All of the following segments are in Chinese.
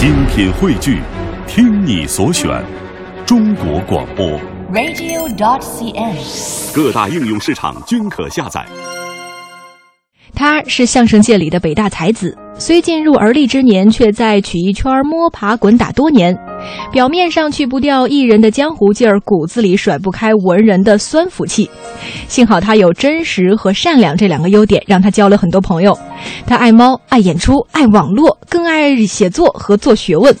精品汇聚，听你所选，中国广播。radio.dot.cn，。各大应用市场均可下载。他是相声界里的北大才子，虽进入而立之年，却在曲艺圈摸爬滚打多年。表面上去不掉艺人的江湖劲儿，骨子里甩不开文人的酸腐气。幸好他有真实和善良这两个优点，让他交了很多朋友。他爱猫，爱演出，爱网络，更爱写作和做学问。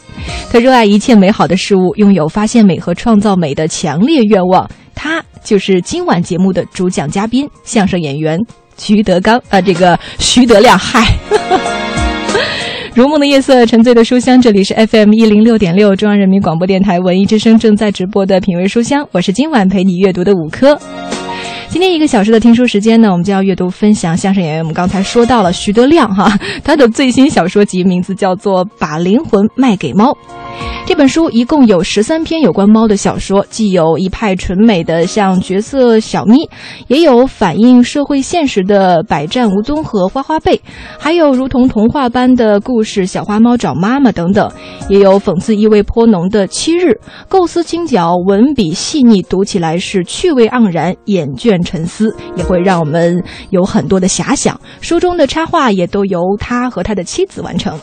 他热爱一切美好的事物，拥有发现美和创造美的强烈愿望。他就是今晚节目的主讲嘉宾，相声演员徐德刚，呃，这个徐德亮，嗨。如梦的夜色，沉醉的书香，这里是 FM 一零六点六，中央人民广播电台文艺之声正在直播的品味书香，我是今晚陪你阅读的五科。今天一个小时的听书时间呢，我们就要阅读分享相声演员。我们刚才说到了徐德亮哈，他的最新小说集名字叫做《把灵魂卖给猫》。这本书一共有十三篇有关猫的小说，既有一派纯美的像角色小咪，也有反映社会现实的百战无踪和花花贝，还有如同童话般的故事小花猫找妈妈等等，也有讽刺意味颇浓的七日，构思精巧，文笔细腻，读起来是趣味盎然，眼倦沉思，也会让我们有很多的遐想。书中的插画也都由他和他的妻子完成。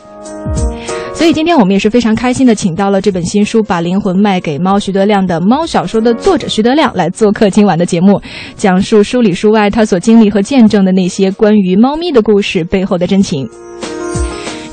所以今天我们也是非常开心的，请到了这本新书《把灵魂卖给猫》徐德亮的猫小说的作者徐德亮来做客今晚的节目，讲述书里书外他所经历和见证的那些关于猫咪的故事背后的真情。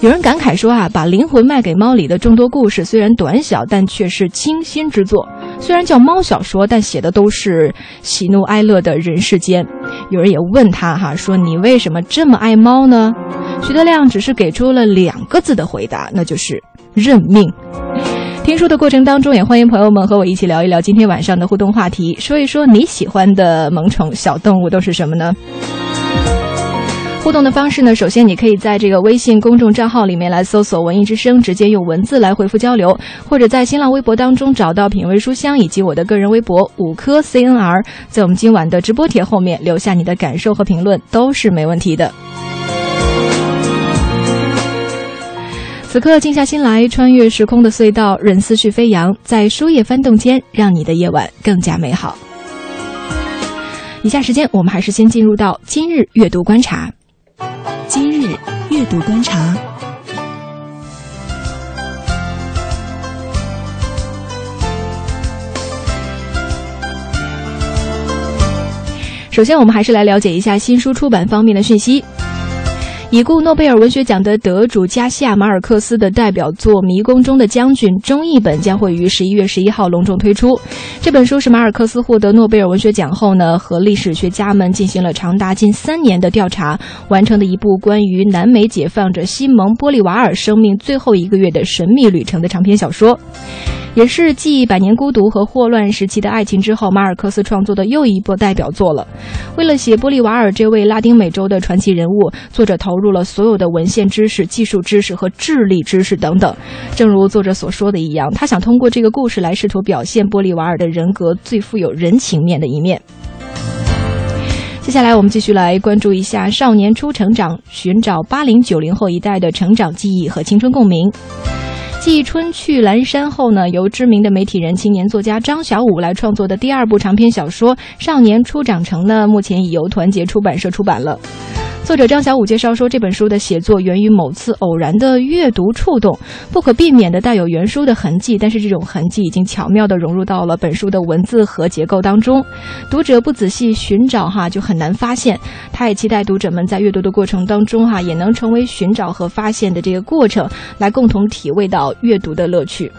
有人感慨说啊，把灵魂卖给猫里的众多故事虽然短小，但却是精心之作。虽然叫猫小说，但写的都是喜怒哀乐的人世间。有人也问他哈，说你为什么这么爱猫呢？徐德亮只是给出了两个字的回答，那就是认命。听书的过程当中，也欢迎朋友们和我一起聊一聊今天晚上的互动话题，说一说你喜欢的萌宠小动物都是什么呢？互动的方式呢，首先你可以在这个微信公众账号里面来搜索“文艺之声”，直接用文字来回复交流，或者在新浪微博当中找到“品味书香”以及我的个人微博“五颗 CNR”，在我们今晚的直播帖后面留下你的感受和评论都是没问题的。此刻静下心来，穿越时空的隧道，任思绪飞扬，在书页翻动间，让你的夜晚更加美好。以下时间，我们还是先进入到今日阅读观察。今日阅读观察。首先，我们还是来了解一下新书出版方面的讯息。已故诺贝尔文学奖的得主加西亚·马尔克斯的代表作《迷宫中的将军》中译本将会于十一月十一号隆重推出。这本书是马尔克斯获得诺贝尔文学奖后呢，和历史学家们进行了长达近三年的调查，完成的一部关于南美解放者西蒙·玻利瓦尔生命最后一个月的神秘旅程的长篇小说。也是继《百年孤独》和《霍乱时期的爱情》之后，马尔克斯创作的又一部代表作了。为了写玻利瓦尔这位拉丁美洲的传奇人物，作者投入了所有的文献知识、技术知识和智力知识等等。正如作者所说的一样，他想通过这个故事来试图表现玻利瓦尔的人格最富有人情面的一面。接下来，我们继续来关注一下《少年初成长》，寻找八零九零后一代的成长记忆和青春共鸣。继《春去阑珊》后呢，由知名的媒体人、青年作家张小武来创作的第二部长篇小说《少年初长成》呢，目前已由团结出版社出版了。作者张小武介绍说，这本书的写作源于某次偶然的阅读触动，不可避免的带有原书的痕迹，但是这种痕迹已经巧妙地融入到了本书的文字和结构当中，读者不仔细寻找哈，就很难发现。他也期待读者们在阅读的过程当中哈，也能成为寻找和发现的这个过程，来共同体味到阅读的乐趣。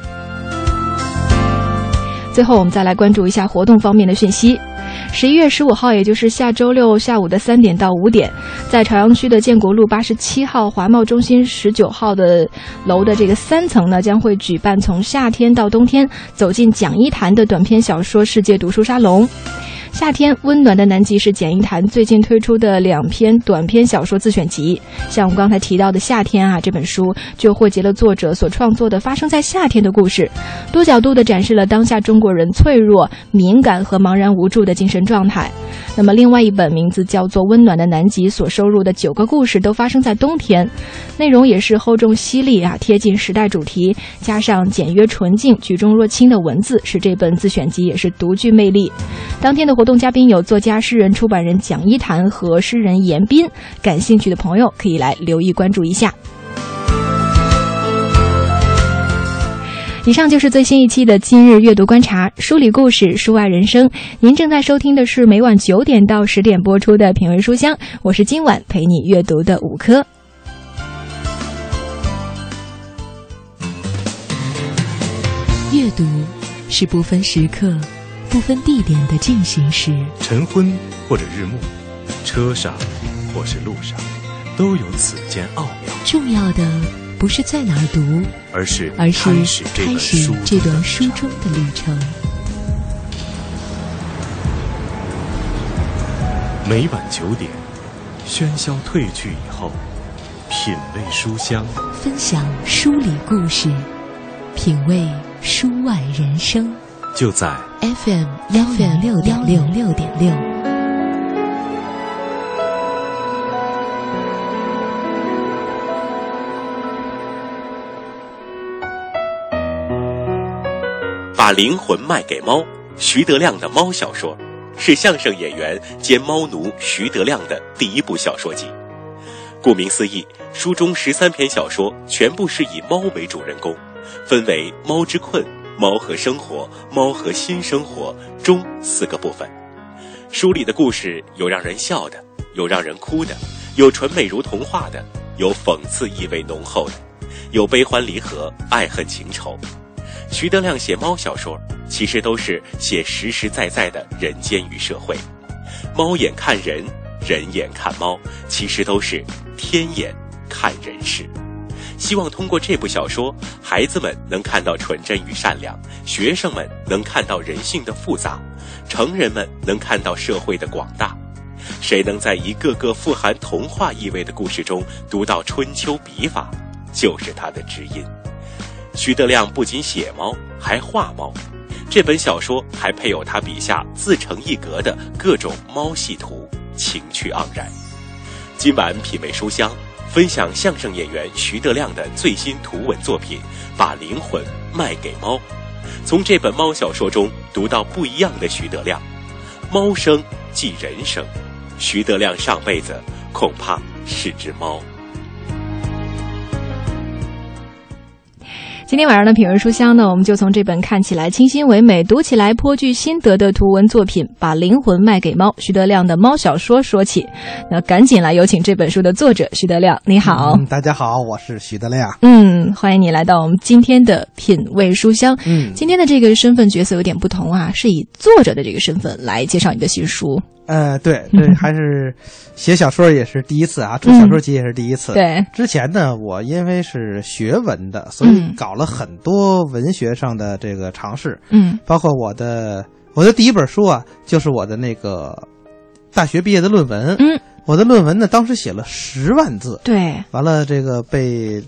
最后，我们再来关注一下活动方面的讯息。十一月十五号，也就是下周六下午的三点到五点，在朝阳区的建国路八十七号华贸中心十九号的楼的这个三层呢，将会举办从夏天到冬天走进讲一谈的短篇小说世界读书沙龙。夏天温暖的南极是简一谈最近推出的两篇短篇小说自选集，像我们刚才提到的《夏天》啊这本书，就汇集了作者所创作的发生在夏天的故事，多角度地展示了当下中国人脆弱、敏感和茫然无助的精神状态。那么另外一本名字叫做《温暖的南极》所收录的九个故事都发生在冬天，内容也是厚重犀利啊，贴近时代主题，加上简约纯净、举重若轻的文字，使这本自选集也是独具魅力。当天的活动嘉宾有作家、诗人、出版人蒋一谈和诗人严彬，感兴趣的朋友可以来留意关注一下。以上就是最新一期的今日阅读观察，梳理故事，书外人生。您正在收听的是每晚九点到十点播出的品味书香，我是今晚陪你阅读的五科。阅读是不分时刻、不分地点的进行时。晨昏或者日暮，车上或是路上，都有此间奥妙。重要的不是在哪儿读，而是而是开始这段书中中的旅程。每晚九点，喧嚣褪去以后，品味书香。分享书里故事，品味书外人生。就在 FM 幺零六点六六点六。把灵魂卖给猫，徐德亮的猫小说，是相声演员兼猫奴徐德亮的第一部小说集。顾名思义，书中十三篇小说全部是以猫为主人公，分为《猫之困》《猫和生活》《猫和新生活》中四个部分。书里的故事有让人笑的，有让人哭的，有纯美如童话的，有讽刺意味浓厚的，有悲欢离合、爱恨情仇。徐德亮写猫小说，其实都是写实实在在的人间与社会。猫眼看人，人眼看猫，其实都是天眼看人世。希望通过这部小说，孩子们能看到纯真与善良，学生们能看到人性的复杂，成人们能看到社会的广大。谁能在一个个富含童话意味的故事中读到春秋笔法，就是他的知音。徐德亮不仅写猫，还画猫。这本小说还配有他笔下自成一格的各种猫系图，情趣盎然。今晚品味书香，分享相声演员徐德亮的最新图文作品《把灵魂卖给猫》。从这本猫小说中读到不一样的徐德亮。猫生即人生，徐德亮上辈子恐怕是只猫。今天晚上的品味书香呢，我们就从这本看起来清新唯美、读起来颇具心得的图文作品《把灵魂卖给猫》徐德亮的猫小说说起。那赶紧来有请这本书的作者徐德亮，你好。嗯，大家好，我是徐德亮。嗯，欢迎你来到我们今天的品味书香。嗯今天的这个身份角色有点不同啊，是以作者的这个身份来介绍你的新书。呃，对，这还是 写小说也是第一次啊，出小说集也是第一次。，嗯对，之前呢，我因为是学文的，所以嗯搞了很多文学上的这个尝试，嗯包括我的我的第一本书啊，就是我的那个大学毕业的论文。嗯，我的论文呢，当时写了十万字，对，完了这个被。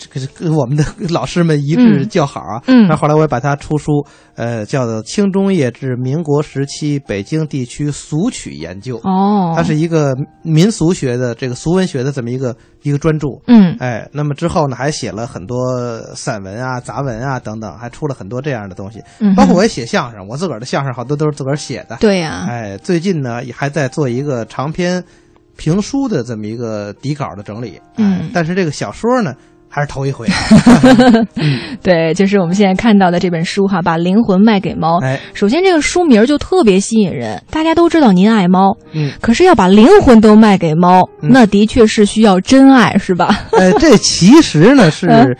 这个这个我们的老师们一致嗯叫好啊，嗯。那后后来我也把它出书，呃，叫做《清中叶至民国时期北京地区俗曲研究》，哦，它是一个民俗学的这个俗文学的这么一个一个专著。嗯。哎，那么之后呢，还写了很多散文啊、杂文啊等等，还出了很多这样的东西。嗯，包括我也写相声，我自个儿的相声好多都是自个儿写的。对呀、哎，最近呢也还在做一个长篇评书的这么一个底稿的整理。哎嗯。但是这个小说呢还是头一回。对，就是我们现在看到的这本书哈，把灵魂卖给猫。哎，首先，这个书名就特别吸引人。大家都知道您爱猫，嗯，可是要把灵魂都卖给猫，嗯那的确是需要真爱，是吧？呃，这其实呢是 嗯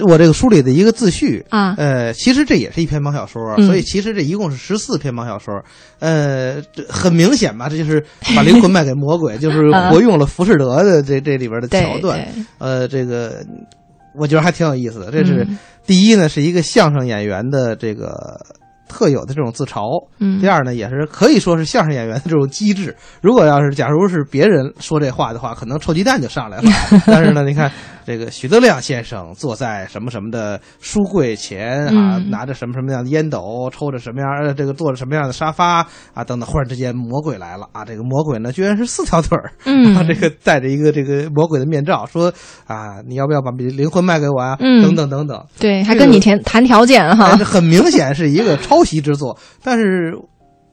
我这个书里的一个自序。啊，呃，其实这也是一篇猫小说，嗯所以其实这一共是十四篇猫小说。呃，这很明显吧，这就是把灵魂 卖给魔鬼，就是活用了浮士德的这这里边的桥段。对呃，这个我觉得还挺有意思的。这是、嗯第一呢，是一个相声演员的这个特特有的这种自嘲。嗯，第二呢，也是可以说是相声演员的这种机智。如果要是假如是别人说这话的话，可能臭鸡蛋就上来了。但是呢，你看这个许德亮先生坐在什么什么的书柜前啊，嗯拿着什么什么样的烟斗，抽着什么样呃这个坐着什么样的沙发啊等等，忽然之间魔鬼来了啊！这个魔鬼呢，居然是四条腿儿，嗯啊，这个戴着一个这个魔鬼的面罩，说啊，你要不要把灵魂卖给我啊？嗯等等等等。对，还跟你谈谈条件哈很明显是一个 抄袭之作。但是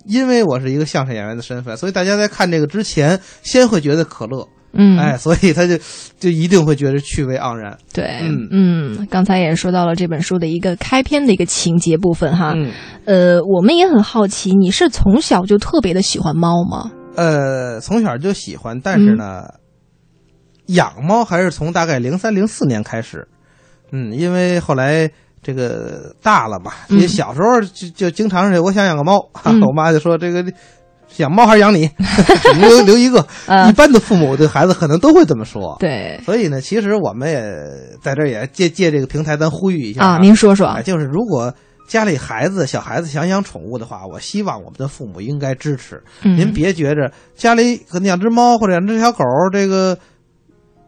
因为我是一个相声演员的身份，所以大家在看这个之前，先会觉得可乐，嗯，哎，所以他就就一定会觉得趣味盎然。对，嗯嗯，刚才也说到了这本书的一个开篇的一个情节部分哈，嗯，呃，我们也很好奇，你是从小就特别的喜欢猫吗？呃，从小就喜欢，但是呢，养猫还是从大概零三零四年开始。嗯，因为后来这个大了嘛，嗯。你小时候就就经常是我想养个猫，我妈就说这个养猫还是养你，留 留一个。呃一，般的父母对孩子可能都会这么说。对。所以呢，其实我们也在这也借借这个平台，咱呼吁一下啊，您说说。哎，，就是如果家里孩子小孩子想养宠物的话，我希望我们的父母应该支持。嗯。您别觉着家里可能养只猫或者养只小狗，这个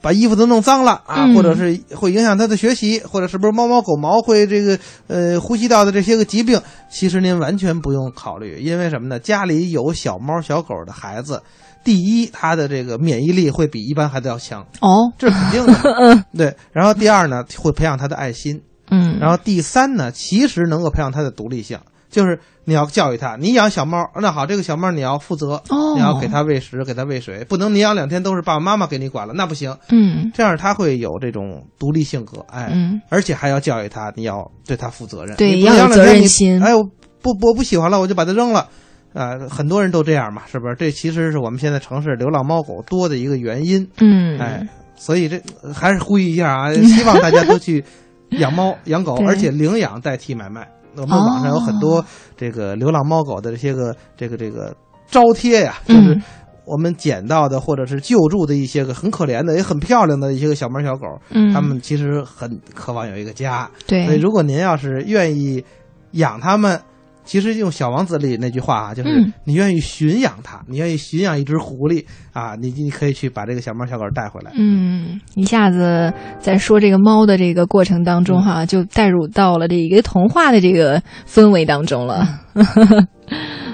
把衣服都弄脏了啊，嗯或者是会影响他的学习，或者是不是猫猫狗毛会这个呃呼吸道的这些个疾病，其实您完全不用考虑，因为什么呢？家里有小猫小狗的孩子。第一，他的这个免疫力会比一般孩子要强，哦，这是肯定的。对，然后第二呢，会培养他的爱心，嗯，然后第三呢，其实能够培养他的独立性，就是你要教育它，你养小猫，那好，这个小猫你要负责，哦你要给它喂食，给它喂水，不能你养两天都是爸爸妈妈给你管了，那不行，嗯这样它会有这种独立性格，哎，嗯而且还要教育它，你要对它负责任，对你不要有责任心哎，我不我不喜欢了，我就把它扔了。啊、很多人都这样嘛，是不是？这其实是我们现在城市流浪猫狗多的一个原因。嗯，哎，所以这呃还是呼吁一下啊，希望大家都去养猫养狗，而且领养代替买卖。我们网上有很多这个流浪猫狗的这些个这个这个招贴呀，就是嗯我们捡到的或者是救助的一些个很可怜的也很漂亮的一些个小猫小狗，嗯，它们其实很渴望有一个家。对，所以如果您要是愿意养它们。其实用《小王子》里那句话啊，就是嗯你愿意驯养它，你愿意驯养一只狐狸啊，你你可以去把这个小猫小狗带回来。嗯，一下子在说这个猫的这个过程当中哈，就带入到了这一个童话的这个氛围当中了。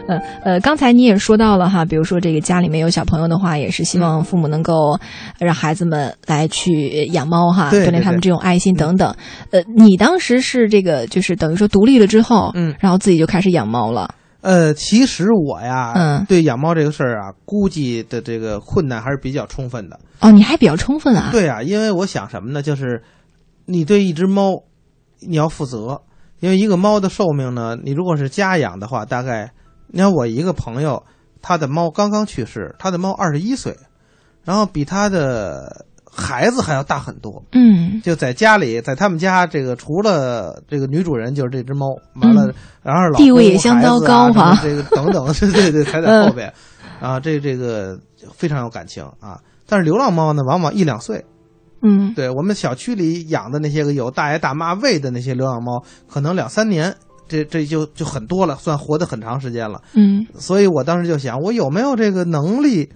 呃呃，刚才你也说到了哈，比如说这个家里面有小朋友的话，也是希望父母能够让孩子们来去养猫哈，锻炼他们这种爱心等等。呃，你当时是这个就是等于说独立了之后，嗯然后自己就开始养猫了。呃，其实我呀，嗯对养猫这个事儿啊，估计的这个困难还是比较充分的。哦，你还比较充分啊。对啊，因为我想什么呢？就是你对一只猫，你要负责，因为一个猫的寿命呢，你如果是家养的话，大概你看我一个朋友，他的猫刚刚去世，他的猫二十一岁，然后比他的孩子还要大很多。嗯就在家里，在他们家，这个除了这个女主人就是这只猫，完了，嗯然后是老地位也相当高哈什么这个等等，对对对，排在后边，啊，这这个非常有感情啊。但是流浪猫呢，往往一两岁，嗯对我们小区里养的那些个有大爷大妈喂的那些流浪猫，可能两三年，这这就就很多了，算活得很长时间了。嗯所以我当时就想，我有没有这个能力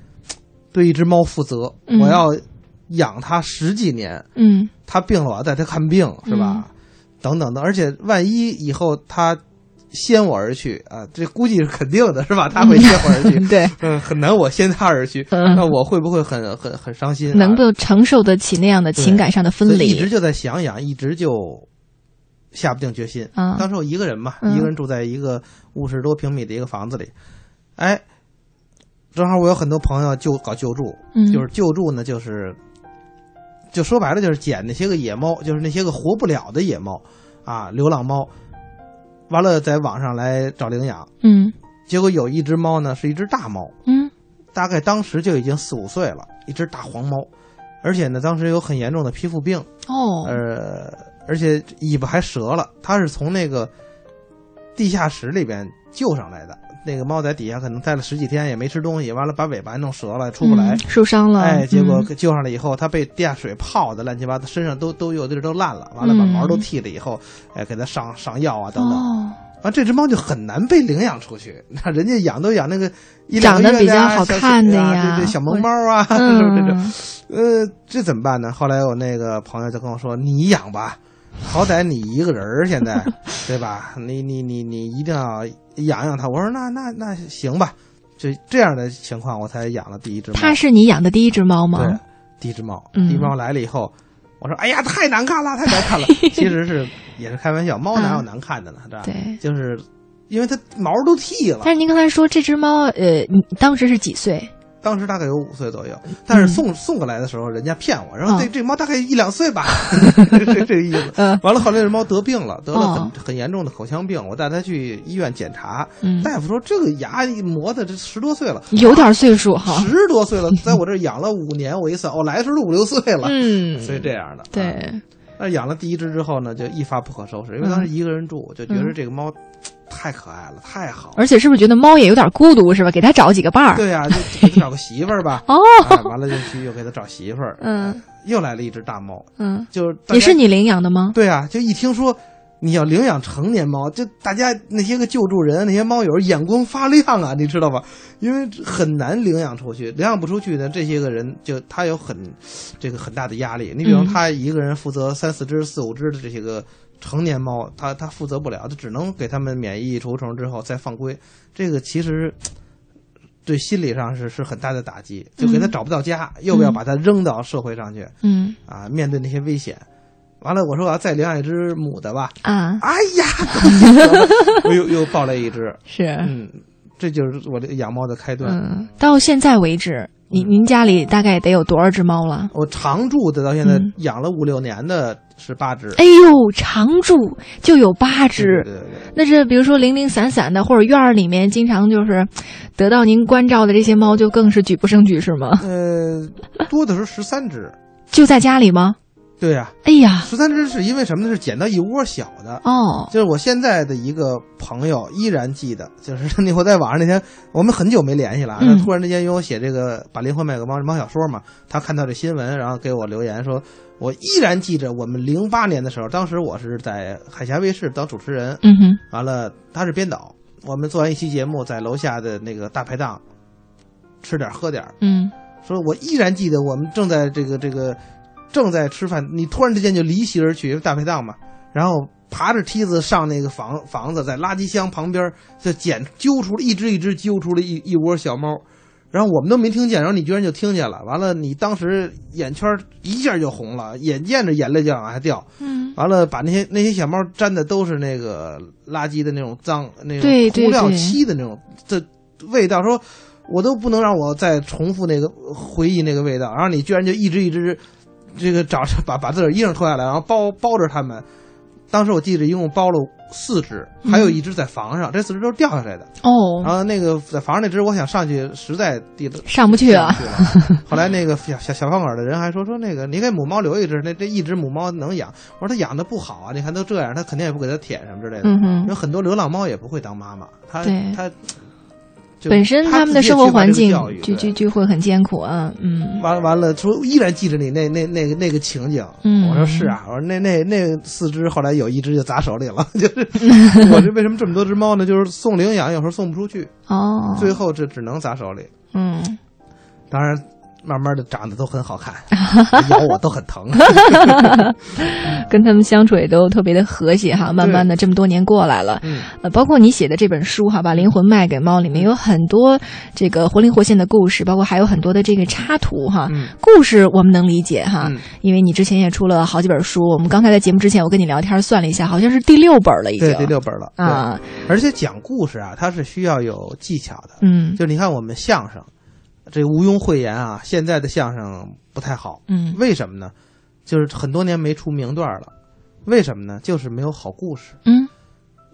对一只猫负责？嗯我要养它十几年，嗯它病了我要带它看病，是吧？等等的，而且万一以后它先我而去啊，这估计是肯定的，是吧？它会先我而去。对，嗯，很难我先它而去，嗯那我会不会很很很伤心、啊？能够承受得起那样的情感上的分离一直。就在想养，一直就下不定决心。啊当时我一个人嘛，嗯。一个人住在一个五十多平米的一个房子里，哎，正好我有很多朋友就搞救助，嗯。就是救助呢，就是就说白了就是捡那些个野猫，就是那些个活不了的野猫啊，流浪猫，完了在网上来找领养，嗯。结果有一只猫呢是一只大猫，嗯。大概当时就已经四五岁了，一只大黄猫，而且呢当时有很严重的皮肤病。哦。呃，而且尾巴还折了，它是从那个地下室里边救上来的。那个猫在底下可能待了十几天，也没吃东西，完了把尾巴弄折了，出不来嗯。受伤了。哎，结果嗯救上来以后，它被地下水泡的乱七八糟，身上都都有地儿都烂了，完了把嗯毛都剃了以后，哎，给它上上药啊等等。哦完这只猫就很难被领养出去。那人家养都养那个一两长个月的呀得比较好小看的啊呀这这小萌猫啊，是不是这种？嗯，呃，这怎么办呢？后来我那个朋友就跟我说：“你养吧，好歹你一个人儿，现在对吧？你你你你一定要养养它。”我说：“那那那行吧。”就这样的情况，我才养了第一只猫。它是你养的第一只猫吗对？第一只猫，嗯第一只猫来了以后，我说：“哎呀，太难看了，太难看了。”其实是也是开玩笑，猫哪有难看的呢？对吧？对。就是因为它毛都剃了。但是您刚才说这只猫，呃，你当时是几岁？当时大概有五岁左右，但是送、送过来的时候，人家骗我，然后这、嗯。这猫大概一两岁吧，这这个意思。嗯。完了，后来这猫得病了，得了很、哦。很严重的口腔病，我带它去医院检查，嗯，大夫说这个牙磨的这十多岁了，有点岁数哈。十多岁了，在我这儿养了五年，我一算，我来的时候都五六岁了，嗯，所以这样的。啊。对，那养了第一只之后呢，就一发不可收拾，因为当时一个人住，就觉得这个猫太可爱了，太好了。而且是不是觉得猫也有点孤独是吧？给它找几个伴儿。对呀、就给它找个媳妇儿吧。哦，哎，完了就去又给它找媳妇儿。嗯又来了一只大猫，嗯，就是也是你领养的吗？对啊，就一听说你要领养成年猫，就大家那些个救助人、那些猫友眼光发亮啊，你知道吧？因为很难领养出去，领养不出去呢，这些个人就他有很这个很大的压力。你比如嗯他一个人负责三四只、四五只的这些个成年猫，它它负责不了，它只能给它们免疫除虫之后再放归。这个其实。对心理上是是很大的打击，就给它找不到家，又要把它扔到社会上去，嗯啊，面对那些危险。完了，我说我要再领养一只母的吧。啊，哎呀，我又又抱来一只，是嗯，这就是我这个养猫的开端。嗯，到现在为止，您您家里大概得有多少只猫了？我常住的到现在嗯养了五六年的是八只，哎呦，常住就有八只。对对对那是比如说零零散散的，或者院儿里面经常就是得到您关照的这些猫，就更是举不胜举，是吗？呃，多的时候十三只。就在家里吗？对呀、哎呀，十三只是因为什么呢？是捡到一窝小的。哦，就是我现在的一个朋友依然记得，就是那我在网上那天，我们很久没联系了，嗯。他突然之间因为我写这个把灵魂卖给猫猫小说嘛，他看到这新闻，然后给我留言说，我依然记着我们零八年的时候，当时我是在海峡卫视当主持人，嗯哼，完了他是编导，我们做完一期节目，在楼下的那个大排档吃点喝点儿，嗯。说我依然记得我们正在这个这个正在吃饭，你突然之间就离席而去，因为大排档嘛，然后爬着梯子上那个房房子，在垃圾箱旁边就捡揪出了一只一只揪出了一一窝小猫，然后我们都没听见，然后你居然就听见了，完了你当时眼圈一下就红了，眼见着眼泪就往下掉，嗯，完了把那些那些小猫沾的都是那个垃圾的那种脏那种涂料漆的那种这味道，说我都不能让我再重复那个回忆那个味道，然后你居然就一只一只这个找着把把自个儿衣裳脱下来，然后包包着他们。当时我记得一共包了四只，还有一只在房上，这四只都是掉下来的。哦然哦，后那个在房上那只，我想上去，实在地上不去啊上不去了。后来那个小小小饭馆的人还说说那个你给母猫留一只，那这一只母猫能养。我说它养的不好啊，你看都这样，它肯定也不给它舔什么之类的。有很多流浪猫也不会当妈妈，它它就本身它他们的生活环境就就就会很艰苦啊，嗯完了完了，说依然记着你那那那个那个情景。嗯我说是啊，我说那那那四只后来有一只就砸手里了，就是我这为什么这么多只猫呢？就是送领养有时候送不出去，哦，最后这只能砸手里。嗯，当然，慢慢的长得都很好看，咬我都很疼。跟他们相处也都特别的和谐哈，慢慢的这么多年过来了，嗯，呃，包括你写的这本书哈，把灵魂卖给猫，里面有很多这个活灵活现的故事，包括还有很多的这个插图哈。嗯故事我们能理解哈，嗯因为你之前也出了好几本书。我们刚才在节目之前，我跟你聊天算了一下，好像是第六本了已经。对，第六本了啊，而且讲故事啊，它是需要有技巧的。嗯就你看我们相声，这个毋庸讳言啊，现在的相声不太好，嗯为什么呢？就是很多年没出名段了，为什么呢？就是没有好故事。嗯，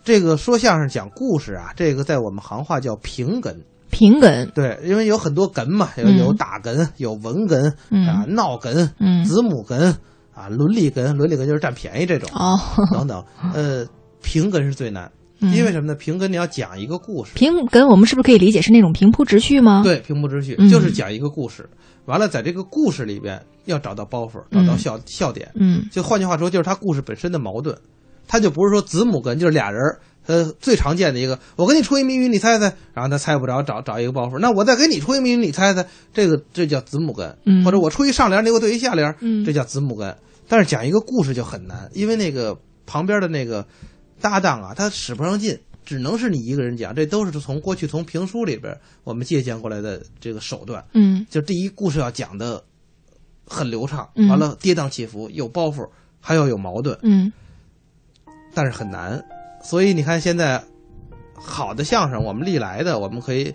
这个说相声讲故事啊，这个在我们行话叫平哏。平哏，对，因为有很多哏嘛，有嗯有打哏，有文哏嗯啊，闹哏，嗯子母哏啊，伦理哏，伦理哏就是占便宜这种哦，等等。呃，平哏是最难，嗯因为什么呢？平根你要讲一个故事，平根，我们是不是可以理解是那种平铺直叙吗？，对，平铺直叙嗯就是讲一个故事，完了在这个故事里边要找到包袱，找到嗯笑笑点。嗯就换句话说，就是他故事本身的矛盾，他就不是说子母根就是俩人儿呃，最常见的一个，我给你出一谜语，你猜猜，然后他猜不着，找找一个包袱。那我再给你出一谜语，你猜猜，这个这叫子母根，嗯或者我出一上联，你给我对一下联，嗯这叫子母根。但是讲一个故事就很难，因为那个旁边的那个搭档啊，他使不上劲，只能是你一个人讲。这都是从过去从评书里边我们借鉴过来的这个手段。嗯就第一故事要讲的很流畅，嗯完了跌宕起伏，有包袱，还要有矛盾，嗯但是很难。所以你看现在好的相声，我们历来的我们可以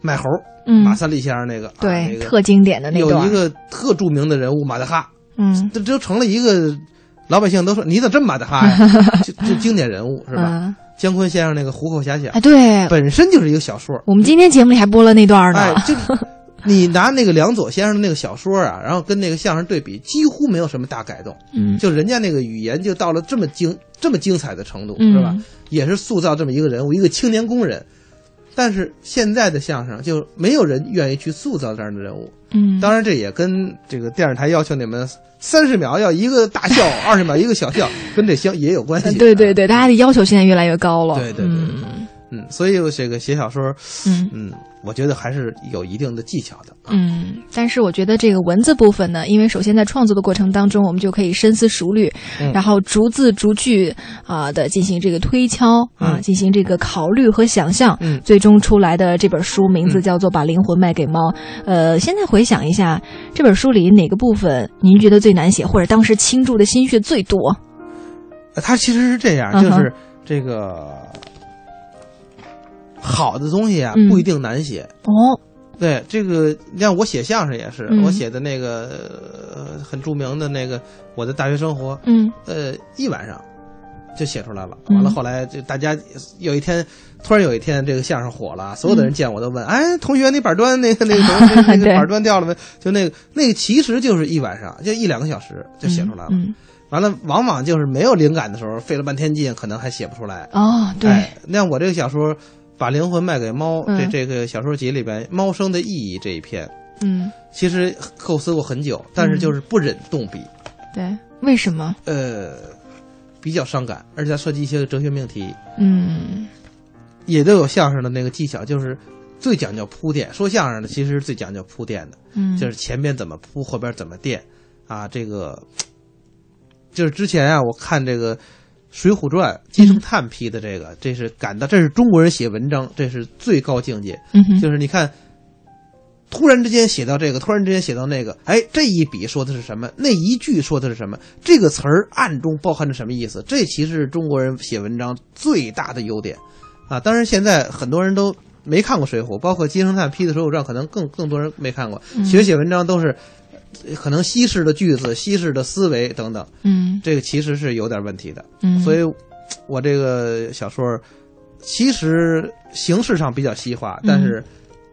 卖猴，嗯马，三立先生那个，啊、对，那个特经典的那个有一，个特著名的人物马大哈，嗯这这成了一个老百姓都说你怎么这么马德哈呀？就就经典人物是吧？啊姜昆先生那个虎口遐想哎，对，本身就是一个小说，我们今天节目里还播了那段呢。哎，就 你拿那个梁左先生的那个小说啊，然后跟那个相声对比，几乎没有什么大改动。嗯，就人家那个语言就到了这么精这么精彩的程度，嗯是吧？也是塑造这么一个人物，一个青年工人。但是现在的相声就没有人愿意去塑造这样的人物。嗯，当然，这也跟这个电视台要求你们三十秒要一个大笑，二十秒一个小笑，跟这相也有关呃系。对对对，大家的要求现在越来越高了。对对对嗯。嗯，所以这个写小说，嗯。嗯，我觉得还是有一定的技巧的。嗯，但是我觉得这个文字部分呢，因为首先在创作的过程当中，我们就可以深思熟虑，嗯然后逐字逐句啊、的进行这个推敲啊，嗯进行这个考虑和想象，嗯最终出来的这本书名字叫做《把灵魂卖给猫》。呃，现在回想一下这本书里哪个部分您觉得最难写，或者当时倾注的心血最多？呃它其实是这样，就是这个好的东西啊，嗯不一定难写。哦，对这个，你像我写相声也是，嗯我写的那个、呃、很著名的那个《我的大学生活》，嗯呃，一晚上就写出来了。嗯完了，后来就大家有一天，突然有一天，这个相声火了，所有的人见我都问：“哎，同学，那板砖那个那个什么那 那个板砖掉了没？”就那个那个，其实就是一晚上，就一两个小时就写出来了。嗯，完了，往往就是没有灵感的时候，费了半天劲，可能还写不出来。哦，对，哎，那我这个小说《把灵魂卖给猫》嗯这这个小说集里边，猫生的意义这一篇，嗯其实构思过很久，但是就是不忍动笔，对，为什么？呃，比较伤感，而且它涉及一些哲学命题，嗯也都有相声的那个技巧，就是最讲究铺垫。说相声的其实最讲究铺垫的，嗯，就是前边怎么铺，后边怎么垫啊。这个就是之前啊，我看这个《水浒传》金圣叹批的这个，这是感到这是中国人写文章，这是最高境界。嗯哼，就是你看，突然之间写到这个，突然之间写到那个，哎，这一笔说的是什么？那一句说的是什么？这个词儿暗中包含着什么意思？这其实是中国人写文章最大的优点啊！当然，现在很多人都没看过《水浒》，包括金圣叹批的《水浒传》，可能更更多人没看过。嗯学写文章都是呃可能西式的句子、西式的思维等等，嗯。这个其实是有点问题的。嗯，所以，我这个小说其实形式上比较西化，但是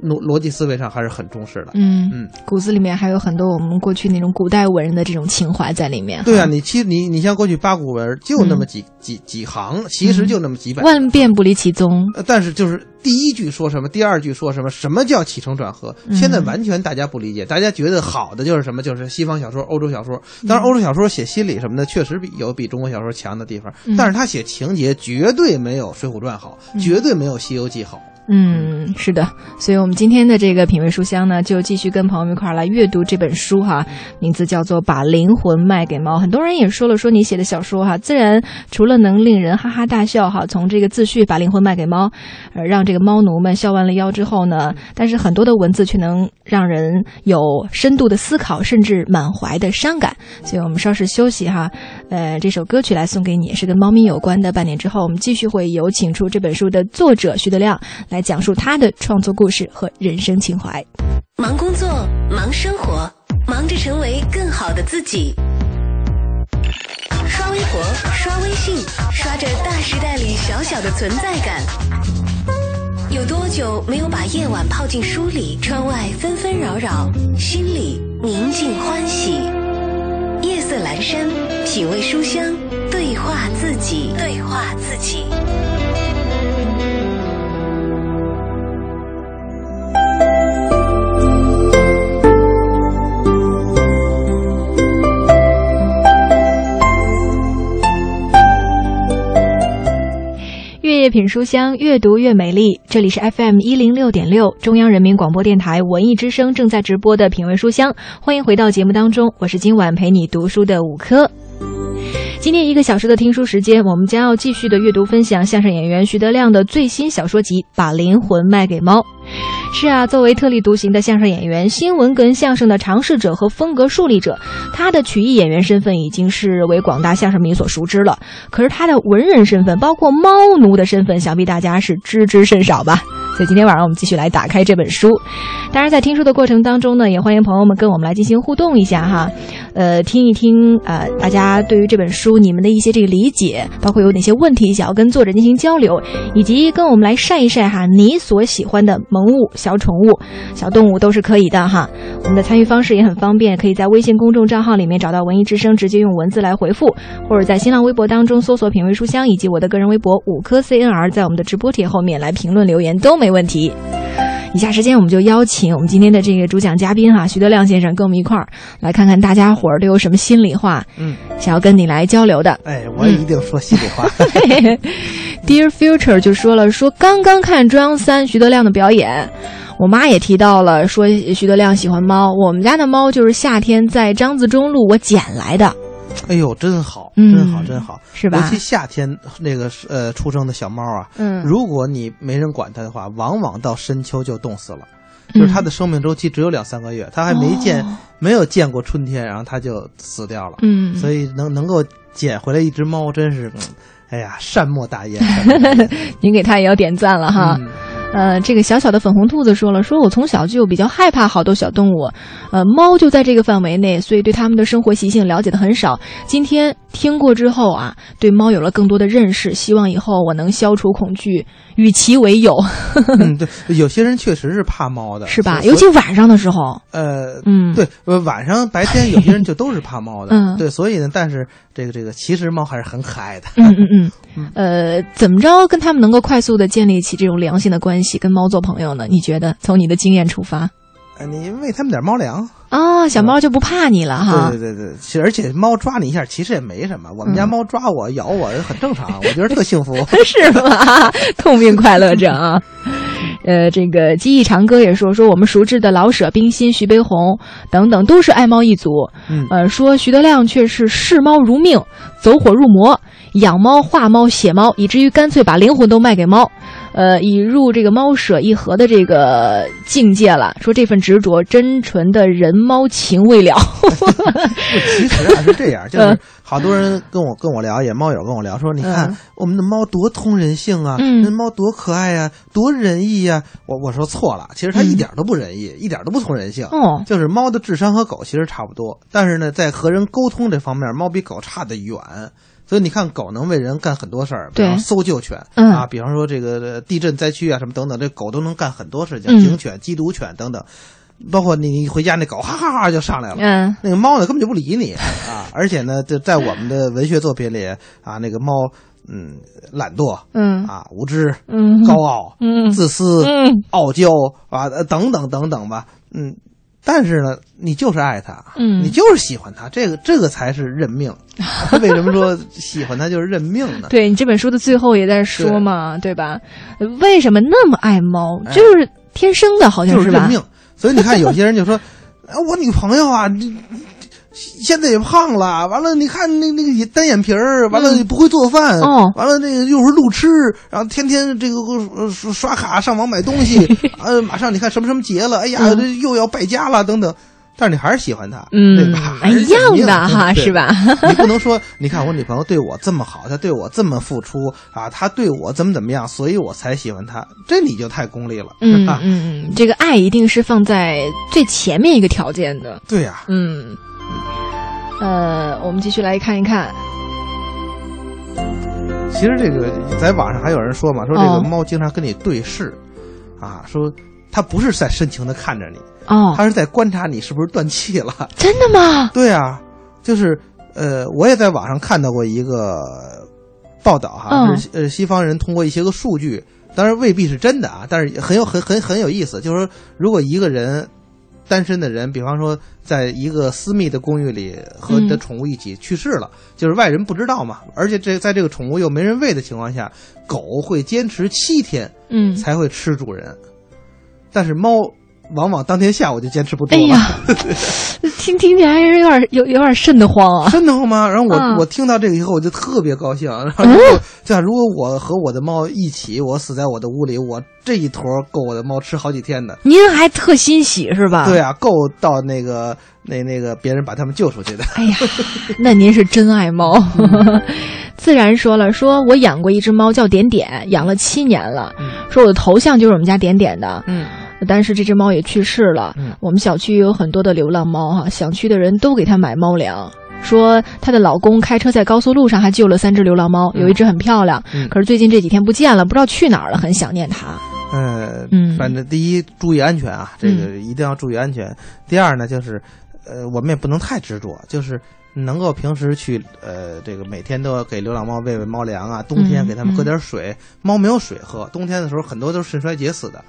逻逻辑思维上还是很重视的。嗯嗯，骨子里面还有很多我们过去那种古代文人的这种情怀在里面。对啊，你其你你像过去八股文就那么几、几几行，其实就那么几百。万变不离其宗。呃但是就是第一句说什么，第二句说什么，什么叫起承转合？嗯现在完全大家不理解，大家觉得好的就是什么，就是西方小说、欧洲小说。当然，欧洲小说写心理什么的，确实比有比中国小说强的地方，嗯但是他写情节绝对没有《水浒传》好，绝对没有《西游记》好。嗯，是的，所以我们今天的这个品味书香呢，就继续跟朋友们一块儿来阅读这本书哈，名字叫做《把灵魂卖给猫》。很多人也说了，说你写的小说哈，自然除了能令人哈哈大笑哈，从这个自序把灵魂卖给猫，呃，让这个猫奴们笑弯了腰之后呢，但是很多的文字却能让人有深度的思考，甚至满怀的伤感。所以我们稍事休息哈，呃，这首歌曲来送给你，是跟猫咪有关的。半年之后，我们继续会有请出这本书的作者徐德亮来讲述他的创作故事和人生情怀。忙工作，忙生活，忙着成为更好的自己。刷微博，刷微信，刷着大时代里小小的存在感。有多久没有把夜晚泡进书里？窗外纷纷扰扰，心里宁静欢喜。夜色阑珊，品味书香，对话自己，对话自己。夜品书香，越读越美丽。这里是 FM 一零六点六，中央人民广播电台文艺之声正在直播的品味书香，欢迎回到节目当中，我是今晚陪你读书的五科。今天一个小时的听书时间，我们将要继续的阅读分享相声演员徐德亮的最新小说集《把灵魂卖给猫》。是啊，作为特立独行的相声演员、新闻跟相声的尝试者和风格树立者，他的曲艺演员身份已经是为广大相声迷所熟知了。可是他的文人身份，包括猫奴的身份，想必大家是知之甚少吧？所以今天晚上我们继续来打开这本书。当然，在听书的过程当中呢，也欢迎朋友们跟我们来进行互动一下哈，呃，听一听呃，大家对于这本书你们的一些这个理解，包括有哪些问题想要跟作者进行交流，以及跟我们来晒一晒哈你所喜欢的萌物、小宠物、小动物都是可以的哈。我们的参与方式也很方便，可以在微信公众账号里面找到“文艺之声”，直接用文字来回复，或者在新浪微博当中搜索“品味书香”以及我的个人微博“五颗 CNR”，在我们的直播帖后面来评论留言都没问题。以下时间，我们就邀请我们今天的这个主讲嘉宾哈，徐德亮先生，跟我们一块儿来看看大家伙儿都有什么心里话，嗯，想要跟你来交流的。哎，我也一定说心里话。Dear Future 就说了，说刚刚看中央三徐德亮的表演，我妈也提到了，说徐德亮喜欢猫，我们家的猫就是夏天在张自忠路我捡来的，哎呦，真好，嗯。真好，真好，是吧？尤其夏天那个呃出生的小猫啊，嗯。如果你没人管它的话，往往到深秋就冻死了。嗯。就是它的生命周期只有两三个月，它还没见、哦。没有见过春天，然后它就死掉了。嗯，所以能能够捡回来一只猫，真是，嗯哎呀，善莫大焉。大您给他也要点赞了哈。嗯呃，这个小小的粉红兔子说了，说我从小就比较害怕好多小动物，呃，猫就在这个范围内，所以对它们的生活习性了解的很少。今天听过之后啊，对猫有了更多的认识，希望以后我能消除恐惧，与其为友，嗯，对，有些人确实是怕猫的，是吧？尤其晚上的时候，呃，嗯，对，呃，晚上白天有些人就都是怕猫的，嗯对，所以呢，但是这个这个，其实猫还是很可爱的。嗯嗯嗯，呃，怎么着跟他们能够快速的建立起这种良性的关系，跟猫做朋友呢？你觉得？从你的经验出发呃你喂它们点猫粮，啊，小猫就不怕你了哈。对对对对，而且猫抓你一下其实也没什么，我们家嗯猫抓我咬我很正常，我觉得特幸福。是吗？痛并快乐着啊。呃，这个记忆长歌也说说我们熟知的老舍、冰心、徐悲鸿等等都是爱猫一族。嗯呃，说徐德亮却是视猫如命，走火入魔，养猫、画猫、写猫，以至于干脆把灵魂都卖给猫。呃，已入这个猫舍一合的这个境界了。说这份执着，真纯的人猫情未了。其实啊是这样，就是嗯好多人跟我跟我聊，也猫友跟我聊说，你看嗯我们的猫多通人性啊，嗯那猫多可爱呀、多仁义呀、我我说错了，其实它一点都不仁义，一点都不通人性。哦，就是猫的智商和狗其实差不多，但是呢，在和人沟通这方面，猫比狗差得远。所以你看，狗能为人干很多事儿，比对方说搜救犬、嗯。啊，比方说这个呃地震灾区啊什么等等，这狗都能干很多事情，嗯。警犬、缉毒犬等等，包括你回家那狗哈哈哈就上来了。嗯。那个猫呢，根本就不理你啊！而且呢，这在我们的文学作品里啊，那个猫，嗯，懒惰嗯。啊，无知、嗯。高傲、嗯。自私、嗯。傲娇啊，呃等等等等吧，嗯。但是呢，你就是爱他，嗯你就是喜欢他，这个这个才是认命。为什么说喜欢他就是认命呢？对你这本书的最后也在说嘛，对吧？呃为什么那么爱猫？哎就是天生的，好像是吧？就是认命。所以你看，有些人就说：“啊，我女朋友啊，这现在也胖了，完了，你看那那个单眼皮儿，完了嗯不会做饭，哦。完了那个又是路痴，然后天天这个呃刷刷卡上网买东西，呃，马上你看什么什么节了，哎呀，又要败家了等等。”但是你还是喜欢他，嗯一样的哈是吧？你不能说，你看我女朋友对我这么好，她对我这么付出啊，她对我怎么怎么样，所以我才喜欢她，这你就太功利了，嗯啊，嗯嗯，这个爱一定是放在最前面一个条件的。对呀、嗯，呃，我们继续来看一看。其实这个在网上还有人说嘛，说这个哦猫经常跟你对视，啊，说它不是在深情的看着你，哦，它是在观察你是不是断气了。真的吗？对啊，就是呃，我也在网上看到过一个报道哈，嗯是呃西方人通过一些个数据，当然未必是真的啊，但是很有很很很有意思，就是说如果一个人单身的人，比方说在一个私密的公寓里和你的嗯。宠物一起去世了，就是外人不知道嘛，而且这在这个宠物又没人喂的情况下，狗会坚持七天嗯，才会吃主人，但是猫往往当天下午就坚持不住了。哎呀，听听起来还是有点有有点瘆得慌啊。瘆得慌吗？然后我、啊我听到这个以后，我就特别高兴。然后如果这样，如果我和我的猫一起，我死在我的屋里，我这一坨够我的猫吃好几天的。您还特欣喜是吧？对。啊，够到那个那那个别人把他们救出去的。哎呀，那您是真爱猫。自然说了，说我养过一只猫叫点点，养了七年了。嗯说我的头像就是我们家点点的。嗯，但是这只猫也去世了。嗯我们小区有很多的流浪猫哈，小区的人都给它买猫粮。说她的老公开车在高速路上还救了三只流浪猫，有一只很漂亮，嗯可是最近这几天不见了，不知道去哪儿了，很想念它。呃，嗯反正第一注意安全啊，这个一定要注意安全。第二呢，就是呃，我们也不能太执着，就是能够平时去呃，这个每天都要给流浪猫喂喂猫粮啊，冬天嗯给它们喝点水。猫没有水喝，冬天的时候很多都是肾衰竭死的，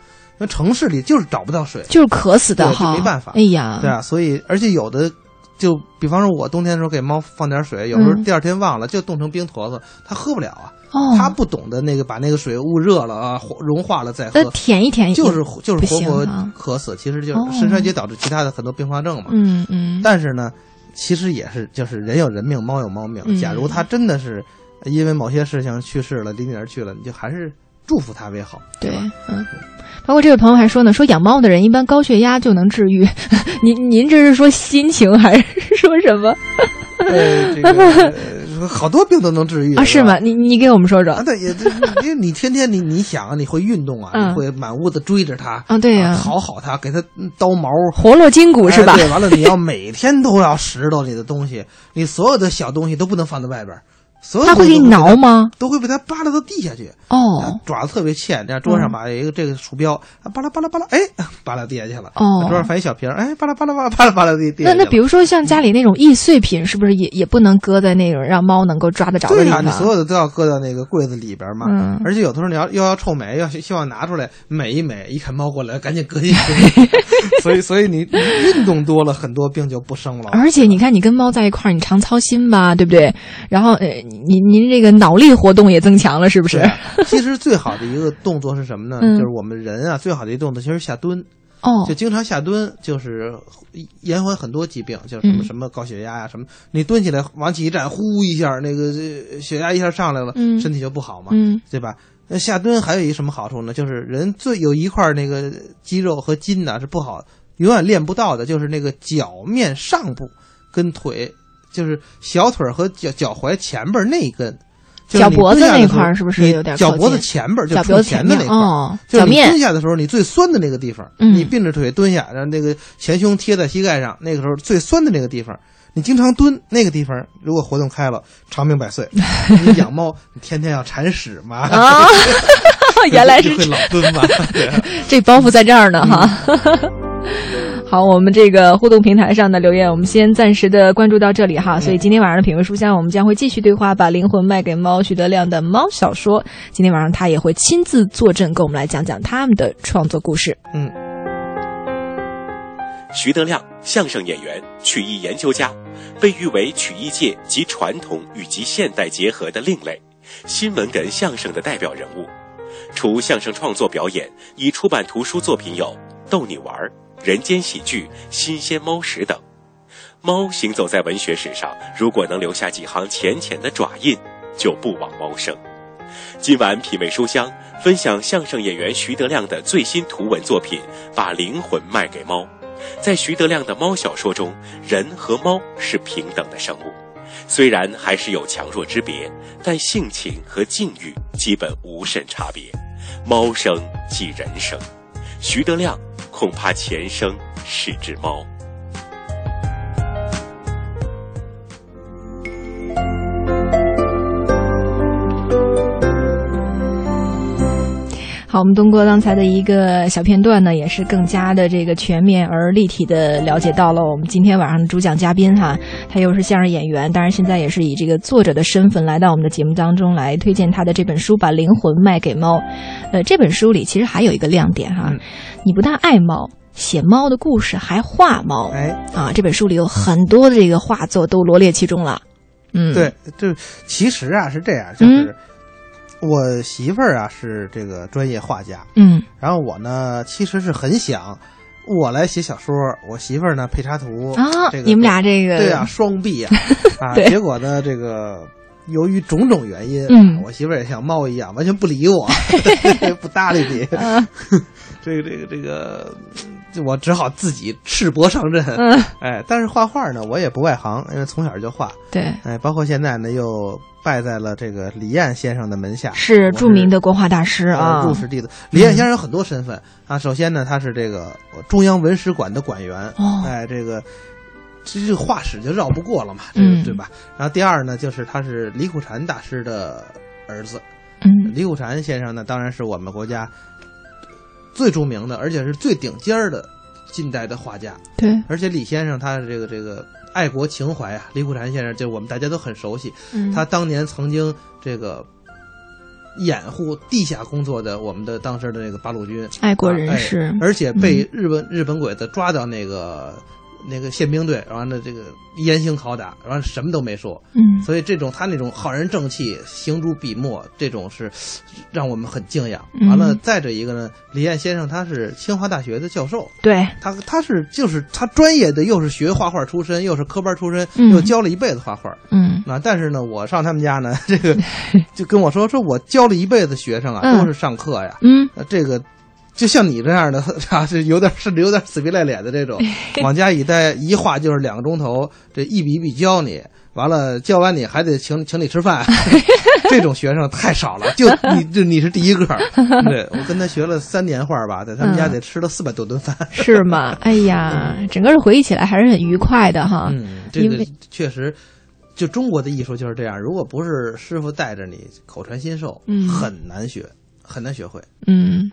城市里就是找不到水。就是渴死的哈，就没办法哎呀，对啊，所以而且有的，就比方说我冬天的时候给猫放点水，有时候嗯第二天忘了，就冻成冰坨子，它喝不了啊。哦，它不懂得那个把那个水捂热了啊，融化了再喝那，舔一舔就是就是活活啊渴死，其实就哦是肾衰竭导致其他的很多并发症嘛。嗯嗯，但是呢，其实也是就是人有人命，猫有猫命。嗯假如它真的是因为某些事情去世了，离你而去了，你就还是祝福它为好。对吧，嗯。包括这位朋友还说呢，说养猫的人一般高血压就能治愈。您您这是说心情还是说什么呃，这个呃 好多病都能治愈啊？是吗？你你给我们说说啊，。对，也这因为你天天你你想啊，你会运动啊，嗯你会满屋子追着它啊对呀讨好它，给它嗯叨毛，活络筋骨是吧哎？对，完了你要每天都要拾掇你的东西，你所有的小东西都不能放在外边儿，所有它会给你挠吗？都会被它扒拉到地下去。哦爪子特别欠，这样桌上嗯把一个这个鼠标，啊巴拉扒拉扒拉，哎，扒拉地下去了。哦桌上放一小瓶儿，哎，扒拉扒拉扒拉扒拉扒拉地。那那比如说像家里那种易碎品，是不是也也不能搁在那种让猫能够抓得着的地方？你所有的都要搁到那个柜子里边嘛。嗯而且有的时候你要又要臭美，要希望拿出来美一美，一看猫过来，赶紧搁进去。所以，所以你你运动多了，很多病就不生了。而且你看，你跟猫在一块儿，你常操心吧，对不对？然后呃，您您这个脑力活动也增强了，是不是？其实最好的一个动作是什么呢？嗯就是我们人啊，最好的一个动作其实下蹲。哦就，经常下蹲，就是延缓很多疾病，就是什么嗯什么高血压呀、什么。你蹲起来往起一站，呼一下，那个呃血压一下上来了，嗯身体就不好嘛，嗯对吧？那下蹲还有一个什么好处呢？就是人最有一块那个肌肉和筋呢是不好，永远练不到的，就是那个脚面上部跟腿，就是小腿和脚脚踝前边那一根。脚脖子那块儿是不是你有点靠脚脖子前边儿就脚前的那块就是你脚面蹲下的时候，你最酸的那个地方，嗯你并着腿蹲下，然后那个前胸贴在膝盖上，那个时候最酸的那个地方，你经常蹲那个地方，如果活动开了，长命百岁。你养猫，你天天要铲屎嘛？啊，原来是会老蹲嘛？这包袱在这儿呢哈。嗯好，我们这个互动平台上的留言，我们先暂时的关注到这里哈。所以今天晚上的品味书香，我们将会继续对话《把灵魂卖给猫》徐德亮的猫小说。今天晚上他也会亲自坐镇，跟我们来讲讲他们的创作故事。嗯，徐德亮，相声演员、曲艺研究家，被誉为曲艺界集传统与及现代结合的另类新闻哏相声的代表人物。除相声创作表演，已出版图书作品有《逗你玩儿》《人间喜剧》《新鲜猫食》等。猫行走在文学史上，如果能留下几行浅浅的爪印，就不枉猫生。今晚品味书香，分享相声演员徐德亮的最新图文作品《把灵魂卖给猫》。在徐德亮的猫小说中，人和猫是平等的生物，虽然还是有强弱之别，但性情和境遇基本无甚差别。猫生即人生，徐德亮恐怕前生是只猫。好，我们通过刚才的一个小片段呢，也是更加的这个全面而立体的了解到了我们今天晚上的主讲嘉宾哈，他又是相声演员，当然现在也是以这个作者的身份来到我们的节目当中来推荐他的这本书《把灵魂卖给猫》。呃，这本书里其实还有一个亮点哈，嗯你不但爱猫，写猫的故事，还画猫。哎，啊，这本书里有很多的这个画作都罗列其中了。嗯，对，这其实啊是这样，就是我媳妇儿啊是这个专业画家，嗯然后我呢其实是很想我来写小说，我媳妇儿呢配插图啊，这个你们俩这个对啊双臂啊 啊，对结果呢这个。由于种种原因，嗯我媳妇儿也像猫一样，完全不理我，不搭理你。啊这个这个这个，就我只好自己赤膊上阵。嗯，哎，但是画画呢，我也不外行，因为从小就画。对，哎，包括现在呢，又拜在了这个李艳先生的门下，是著名的国画大师啊呃入。室弟子。李艳先生有很多身份啊，首先呢，他是这个中央文史馆的馆员，哦哎，这个。这这画史就绕不过了嘛，这个嗯对吧？然后第二呢，就是他是李苦禅大师的儿子。嗯李苦禅先生呢，当然是我们国家最著名的，而且是最顶尖儿的近代的画家。对，而且李先生他的这个这个爱国情怀啊，李苦禅先生就我们大家都很熟悉。嗯。他当年曾经这个掩护地下工作的我们的当时的那个八路军。爱国人士哎，而且被日本、日本鬼子抓到那个那个宪兵队，完了这个严刑拷打，完了什么都没说。嗯所以这种他那种浩然正气、行诸笔墨，这种是让我们很敬仰。嗯完了，再者一个呢，李艳先生他是清华大学的教授，对，他他是就是他专业的，又是学画画出身，又是科班出身，嗯又教了一辈子画画。嗯那，但是呢，我上他们家呢，这个 就跟我说，说我教了一辈子学生啊，嗯都是上课呀，嗯呃这个。就像你这样的 啊，是有点甚至有点死皮赖脸的这种，往家一待一画就是两个钟头，这一笔一笔教你，完了教完你还得请请你吃饭，这种学生太少了，就你就你是第一个。对我跟他学了三年画吧，在他们家嗯得吃了四百多顿饭。是吗？哎呀，整个是回忆起来还是很愉快的哈。嗯，这个确实，就中国的艺术就是这样。如果不是师傅带着你口传心授，嗯很难学，很难学会。嗯，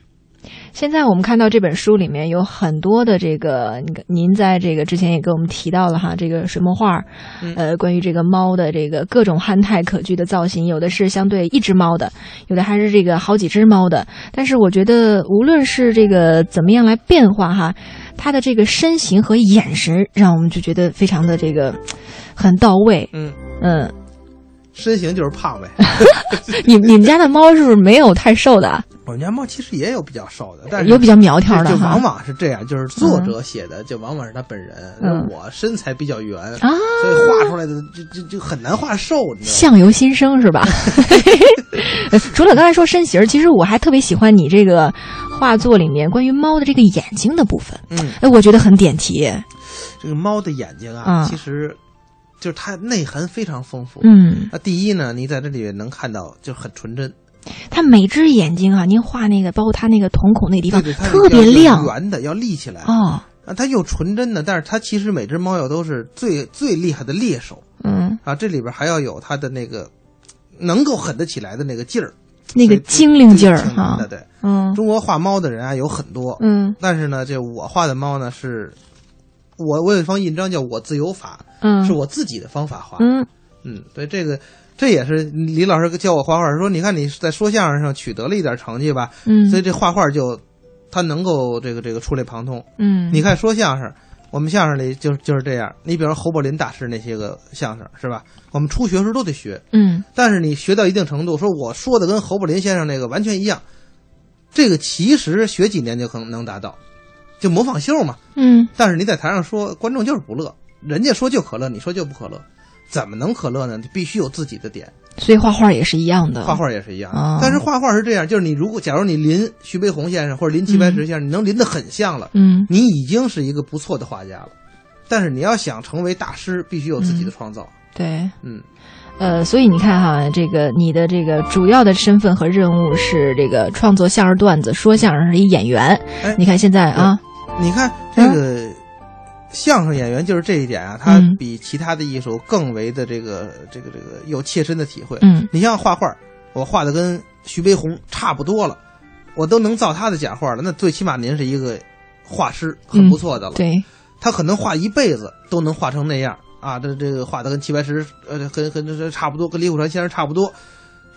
现在我们看到这本书里面有很多的这个，您在这个之前也给我们提到了哈，这个水墨画，嗯呃，关于这个猫的这个各种憨态可掬的造型，有的是相对一只猫的，有的还是这个好几只猫的。但是我觉得，无论是这个怎么样来变化哈，它的这个身形和眼神，让我们就觉得非常的这个很到位。嗯，嗯，身形就是胖呗。你你们家的猫是不是没有太瘦的？我们家猫其实也有比较瘦的，但是有比较苗条的就往往是这样，就是作者写的，就往往是他本人。嗯我身材比较圆，啊，所以画出来的就就就很难画瘦，你知道？相由心生是吧？除了刚才说身形，其实我还特别喜欢你这个画作里面关于猫的这个眼睛的部分，嗯，哎，我觉得很点题。这个猫的眼睛啊，啊其实就是它内涵非常丰富。嗯，那第一呢，你在这里面能看到就很纯真，它每只眼睛啊，您画那个，包括它那个瞳孔那地方，对对，特别亮。圆的，要立起来。哦。啊，它又纯真的，但是它其实每只猫又都是最最厉害的猎手嗯，啊，这里边还要有它的那个能够狠得起来的那个劲儿，那个精灵劲儿哈，，对，嗯。中国画猫的人啊有很多，嗯。但是呢，这我画的猫呢是，我我有一方印章叫我自由法，嗯，是我自己的方法画，嗯嗯，对这个。这也是李老师教我画画，说你看你在说相声上取得了一点成绩吧，嗯，所以这画画就，他能够这个这个触类旁通。嗯，你看说相声，我们相声里就就是这样。你比如侯宝林大师那些个相声是吧？我们初学时候都得学，嗯但是你学到一定程度，说我说的跟侯宝林先生那个完全一样，这个其实学几年就可能能达到，就模仿秀嘛。嗯但是你在台上说，观众就是不乐，人家说就可乐，你说就不可乐，怎么能可乐呢？你必须有自己的点。所以画画也是一样的，画画也是一样，哦但是画画是这样，就是你如果假如你临徐悲鸿先生或者临齐白石先生，你能临得很像了，嗯你已经是一个不错的画家了。但是你要想成为大师，必须有自己的创造。对。嗯，呃，所以你看哈，这个你的这个主要的身份和任务是这个创作相声段子，说相声是一演员。哎你看现在啊，你看这个相声演员就是这一点啊，他嗯比其他的艺术更为的这个这个这个有切身的体会。嗯你像画画，我画的跟徐悲鸿差不多了，我都能造他的假画了，那最起码您是一个画师，很不错的了。嗯对，他可能画一辈子都能画成那样啊，这这个画的跟齐白石呃跟跟这差不多，跟李虎川先生差不多。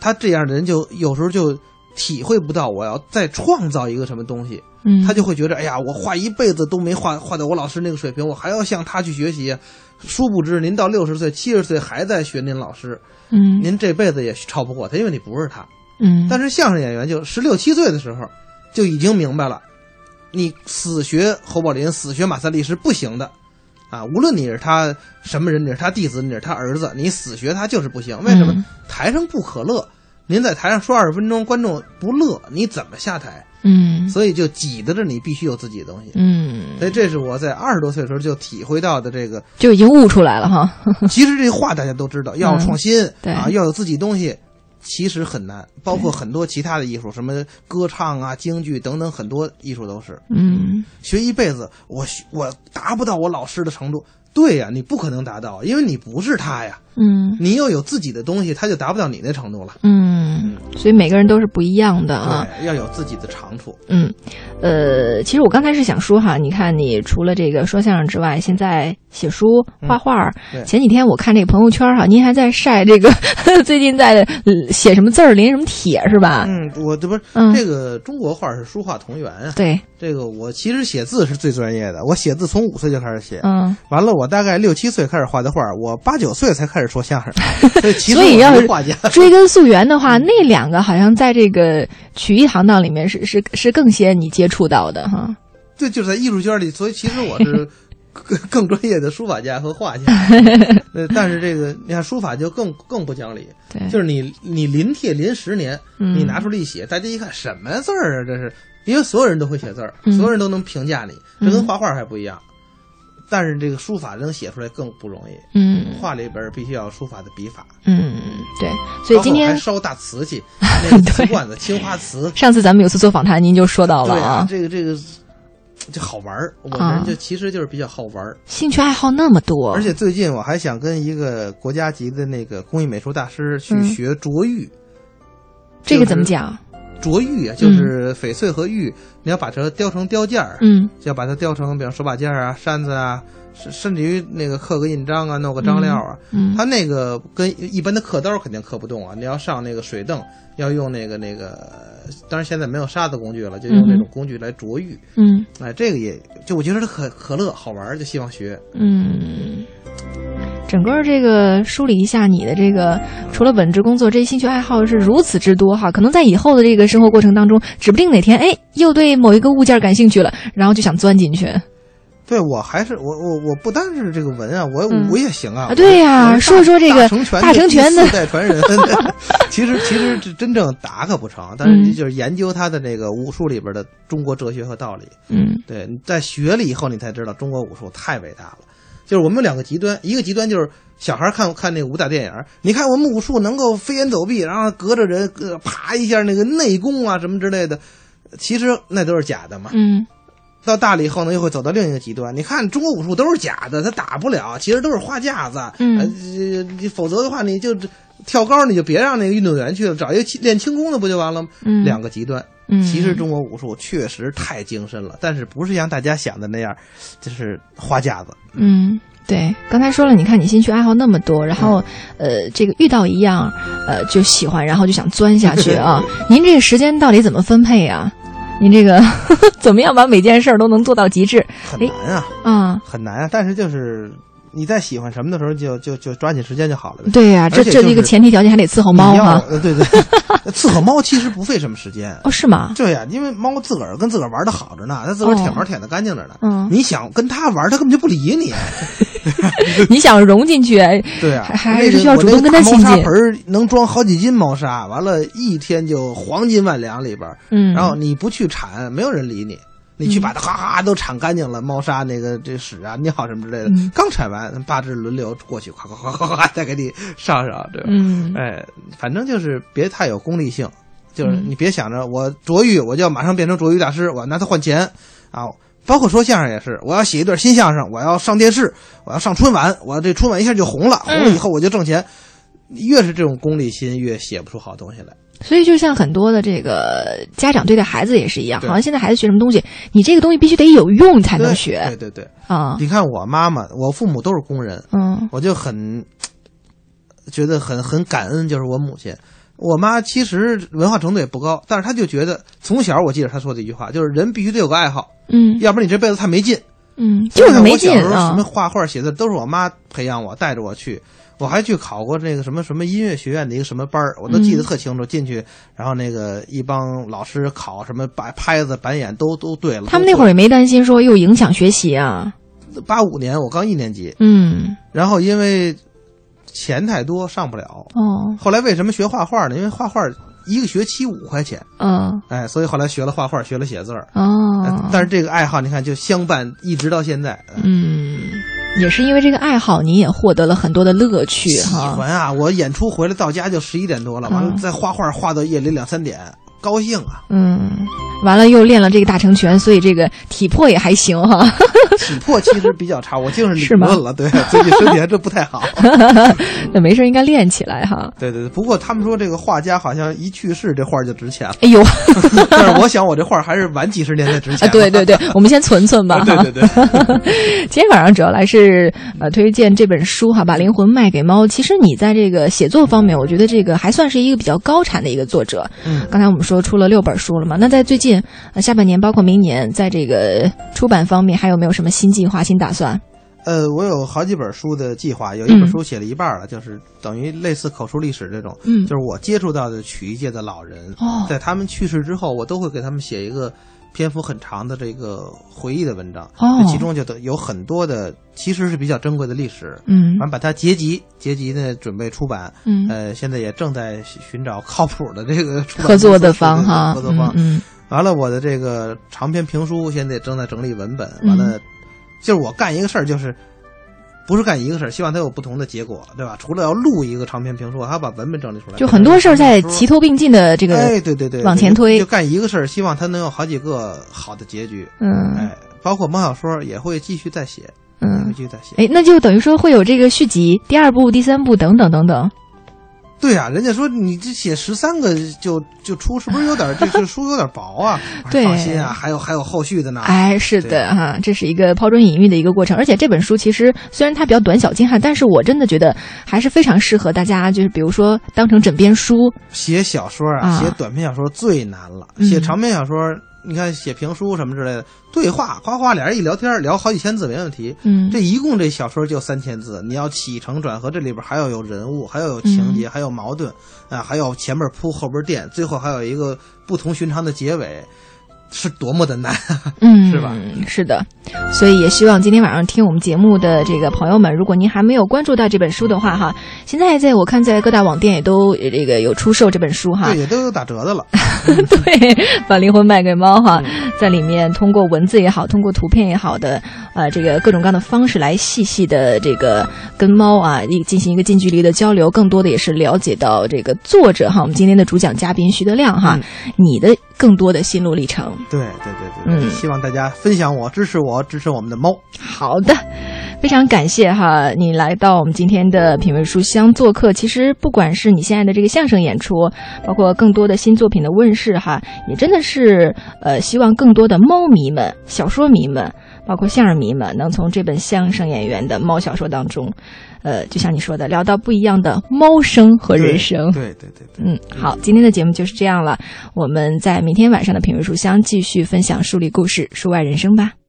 他这样的人就有时候就体会不到我要再创造一个什么东西，嗯，他就会觉得，哎呀，我画一辈子都没画画到我老师那个水平，我还要向他去学习。殊不知，您到六十岁、七十岁还在学您老师，嗯您这辈子也超不过他，因为你不是他。嗯，但是相声演员就十六七岁的时候就已经明白了，你死学侯宝林、死学马三立是不行的，啊，无论你是他什么人，你是他弟子，你是他儿子，你死学他就是不行。为什么？嗯台上不可乐，您在台上说二十分钟，观众不乐，你怎么下台？嗯所以就挤得着你必须有自己的东西。嗯，所以这是我在二十多岁的时候就体会到的这个。就已经悟出来了哈。其实这话大家都知道，要有创新、对啊，要有自己东西，其实很难。包括很多其他的艺术，什么歌唱啊、京剧等等，很多艺术都是嗯学一辈子，我学我达不到我老师的程度。对呀、你不可能达到，因为你不是他呀。嗯你又有自己的东西，他就达不到你那程度了。嗯，所以每个人都是不一样的啊。对，要有自己的长处。嗯，呃，其实我刚才是想说哈，你看你除了这个说相声之外，现在写书、画画前几天我看这个朋友圈哈，您还在晒这个 最近在呃写什么字儿临什么帖是吧？嗯，我这不是、嗯这个中国画是书画同源啊。对，这个我其实写字是最专业的，我写字从五岁就开始写。嗯，完了，我大概六七岁开始画的画，我八九岁才开始说相声，所以要是是画家。追根溯源的话，那两个好像在这个曲艺行当里面是是是更先你接触到的哈。对，就是在艺术圈里，所以其实我是 更更专业的书法家和画家。呃，但是这个你看书法就更更不讲理，对，就是你你临帖临十年，嗯你拿出来一写，大家一看什么字儿啊？这是因为所有人都会写字儿，嗯所有人都能评价你，这嗯跟画画还不一样。但是这个书法能写出来更不容易，嗯画里边必须要有书法的笔法。嗯对，所以今天还天烧大瓷器，那个瓷罐子、青花瓷，上次咱们有次做访谈，您就说到了对啊啊，，这个这个就好玩儿。我啊人就其实就是比较好玩儿，兴趣爱好那么多，而且最近我还想跟一个国家级的那个工艺美术大师去嗯学琢玉。这个怎么讲？琢玉啊，就是翡翠和玉，你要把它雕成雕件儿，嗯就要把它雕成，比方手把件儿啊、扇子啊，甚甚至于那个刻个印章啊、弄个章料啊。嗯它那个跟一般的刻刀肯定刻不动啊，你要上那个水凳，要用那个那个，当然现在没有沙子工具了，就用那种工具来琢玉。嗯哎，这个也就我觉得它可可乐好玩儿，就希望学。嗯。整个这个梳理一下你的这个，除了本职工作，这些兴趣爱好是如此之多哈，可能在以后的这个生活过程当中，指不定哪天哎又对某一个物件感兴趣了，然后就想钻进去对我还是我我我不单是这个文啊，我嗯我也行啊。啊对呀说说这个大成拳大成拳的四代传人。其实其实这真正打可不成，但嗯是就是研究他的那个武术里边的中国哲学和道理。嗯对，你在学了以后，你才知道中国武术太伟大了。就是我们有两个极端，一个极端就是小孩看看那个武打电影，你看我们武术能够飞檐走壁，然后隔着人呃啪一下那个内功啊什么之类的，其实那都是假的嘛。嗯到大了以后呢，又会走到另一个极端。你看中国武术都是假的，他打不了，其实都是花架子。嗯否则的话，你就跳高，你就别让那个运动员去了，找一个练轻功的不就完了吗？嗯两个极端。嗯，其实中国武术确实太精深了，但是不是像大家想的那样，就是花架子。嗯，对，刚才说了，你看你兴趣爱好那么多，然后呃，这个遇到一样呃就喜欢，然后就想钻下去啊。您这个时间到底怎么分配呀、您这个 怎么样把每件事儿都能做到极致很难啊，啊？很难啊。但是就是你在喜欢什么的时候就，就就抓紧时间就好了呗。对呀、这就是这一个前提条件还得伺候猫你要哈。呃，对对，伺候猫其实不费什么时间。哦，是吗？对呀、因为猫自个儿跟自个儿玩的好着呢，它自个儿舔毛舔的干净着呢。嗯你想跟它玩，它根本就不理你。你想融进去，对啊，还还是需要主动跟它亲近猫砂盆。能装好几斤猫砂，完了，一天就黄金万两里边。嗯，然后你不去铲，没有人理你。你去把它哗哗都铲干净了，猫砂那个这屎啊、尿什么之类的，嗯刚铲完，八只轮流过去，哗哗哗哗哗，再给你上上，对吧？嗯哎，反正就是别太有功利性，就是嗯你别想着我卓玉，我就要马上变成卓玉大师，我要拿它换钱啊。包括说相声也是，我要写一段新相声，我要上电视，我要上春晚，我这春晚一下就红了，红了以后我就挣钱。越是这种功利心，越写不出好东西来。所以就像很多的这个家长对待孩子也是一样，好像现在孩子学什么东西，你这个东西必须得有用才能学对对对，啊。你看我妈妈，我父母都是工人，嗯我就很觉得很很感恩，就是我母亲。我妈其实文化程度也不高，但是她就觉得从小我记得她说的一句话，就是人必须得有个爱好，嗯要不然你这辈子太没劲。嗯，就是没劲啊什么。画画、写字都是我妈培养我，带着我去。我还去考过那个什么什么音乐学院的一个什么班儿，我都记得特清楚。进去，然后那个一帮老师考什么摆拍子、板眼都都对了。他们那会儿也没担心说又影响学习啊。八五年我刚一年级，嗯，然后因为钱太多上不了。哦，后来为什么学画画呢？因为画画一个学期五块钱，嗯，哎，所以后来学了画画，学了写字儿。哦呃，但是这个爱好你看就相伴一直到现在。嗯，也是因为这个爱好，你也获得了很多的乐趣喜哈。欢啊！我演出回来到家就十一点多了，完了嗯再画画画到夜里两三点，高兴啊！嗯，完了又练了这个大成拳，所以这个体魄也还行哈。体魄其实比较差，我净是吗理论了，对，最近身体还真不太好。那没事，应该练起来哈。对对对，不过他们说这个画家好像一去世这画就值钱了，哎呦，但是我想我这画还是晚几十年才值啊，钱。对对对，我们先存存吧。对对对，今天晚上主要来是呃推荐这本书哈，把灵魂卖给猫。其实你在这个写作方面，我觉得这个还算是一个比较高产的一个作者。嗯刚才我们说出了六本书了嘛，那在最近呃下半年，包括明年，在这个出版方面，还有没有什么新计划、新打算？呃，我有好几本书的计划，有一嗯。本书写了一半了，就是等于类似口述历史这种，嗯。就是我接触到的曲艺界的老人，哦。在他们去世之后，我都会给他们写一个篇幅很长的这个回忆的文章，哦。这其中就都有很多的其实是比较珍贵的历史，嗯。完把它结集，结集呢准备出版，嗯。呃，现在也正在寻找靠谱的这个出版合作的方哈，合作方，嗯完了，我的这个长篇评书现在正在整理文本。嗯完了，就是我干一个事儿，就是不是干一个事儿，希望它有不同的结果，对吧？除了要录一个长篇评述，还要把文本整理出来。就很多事儿在齐头头并进的这个，哎，对对对，往前推就干一个事儿，希望它能有好几个好的结局。嗯哎，包括猫小说也会继续再写，嗯，继续再写。哎，那就等于说会有这个续集、第二部、第三部等等等等。对啊，人家说你这写十三个就就出，是不是有点这这 书有点薄啊？对放心啊，还有还有后续的呢。哎，是的哈，这是一个抛砖引玉的一个过程，而且这本书其实虽然它比较短小精悍，但是我真的觉得还是非常适合大家，就是比如说当成枕边书。写小说啊啊，写短篇小说最难了。嗯写长篇小说，你看写评书什么之类的，对话夸夸俩人一聊天聊好几千字没问题。嗯，这一共这小说就三千字，你要起承转合，这里边还要有人物，还要有情嗯。节，还有矛盾啊，还有前面铺后边垫，最后还有一个不同寻常的结尾，是多么的难。嗯，是吧？是的，所以也希望今天晚上听我们节目的这个朋友们，如果您还没有关注到这本书的话，哈，现在在我看在各大网店也都呃这个有出售这本书哈对，。也都有打折的了。对，把灵魂卖给猫哈，在里面通过文字也好，通过图片也好的，呃，这个各种各样的方式来细细的这个跟猫啊一进行一个近距离的交流，更多的也是了解到这个作者哈，我们今天的主讲嘉宾徐德亮哈，你的更多的心路历程。对对对对对，嗯希望大家分享我，支持我，支持我们的猫。好的，非常感谢哈，你来到我们今天的品味书香做客。其实不管是你现在的这个相声演出，包括更多的新作品的问世哈，也真的是呃，希望更多的猫迷们、小说迷们，包括相声迷们，能从这本相声演员的猫小说当中，呃，就像你说的，聊到不一样的猫生和人生。对对对对。嗯，好，今天的节目就是这样了。我们在明天晚上的品味书香继续分享书里故事、书外人生吧。